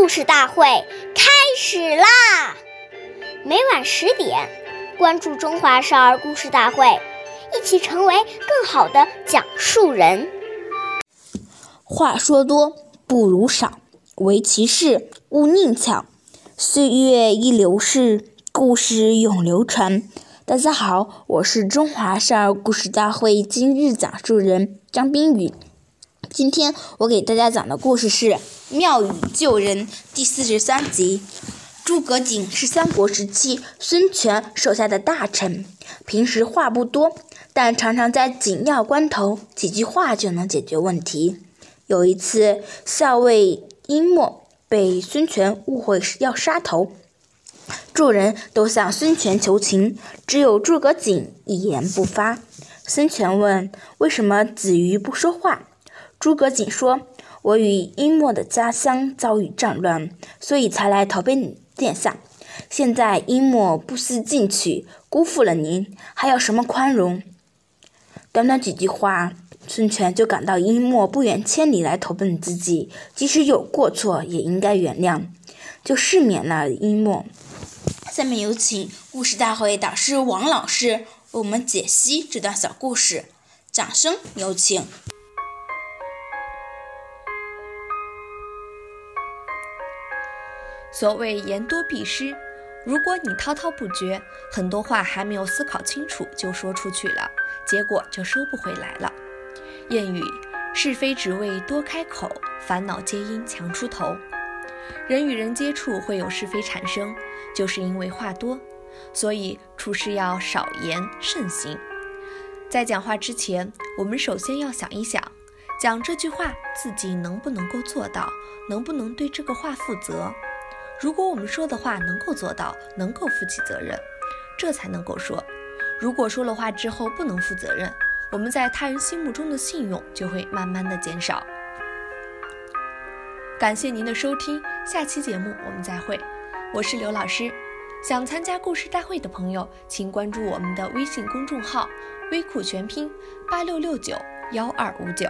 故事大会开始啦！每晚十点，关注《中华少儿故事大会》，一起成为更好的讲述人。话说多不如少，唯其事勿佞巧。岁月易流逝，故事永流传。大家好，我是中华少儿故事大会今日讲述人张冰雨。今天我给大家讲的故事是《妙语救人》第四十三集。诸葛瑾是三国时期孙权手下的大臣，平时话不多，但常常在紧要关头几句话就能解决问题。有一次，校尉殷默被孙权误会要杀头，众人都向孙权求情，只有诸葛瑾一言不发。孙权问：“为什么子瑜不说话？”诸葛瑾说：“我与殷默的家乡遭遇战乱，所以才来投奔殿下。现在殷默不思进取，辜负了您，还要什么宽容？”短短几句话，孙权就感到殷默不远千里来投奔自己，即使有过错也应该原谅，就赦免了殷默。下面有请故事大会导师王老师为我们解析这段小故事，掌声有请。所谓言多必失，如果你滔滔不绝，很多话还没有思考清楚就说出去了，结果就收不回来了。谚语：是非只为多开口，烦恼皆因强出头。人与人接触会有是非产生，就是因为话多，所以处事要少言慎行。在讲话之前，我们首先要想一想，讲这句话自己能不能够做到，能不能对这个话负责。如果我们说的话能够做到，能够负起责任，这才能够说。如果说了话之后不能负责任，我们在他人心目中的信用就会慢慢的减少。感谢您的收听，下期节目我们再会。我是刘老师，想参加故事大会的朋友，请关注我们的微信公众号“微库全拼八六六九幺二五九”。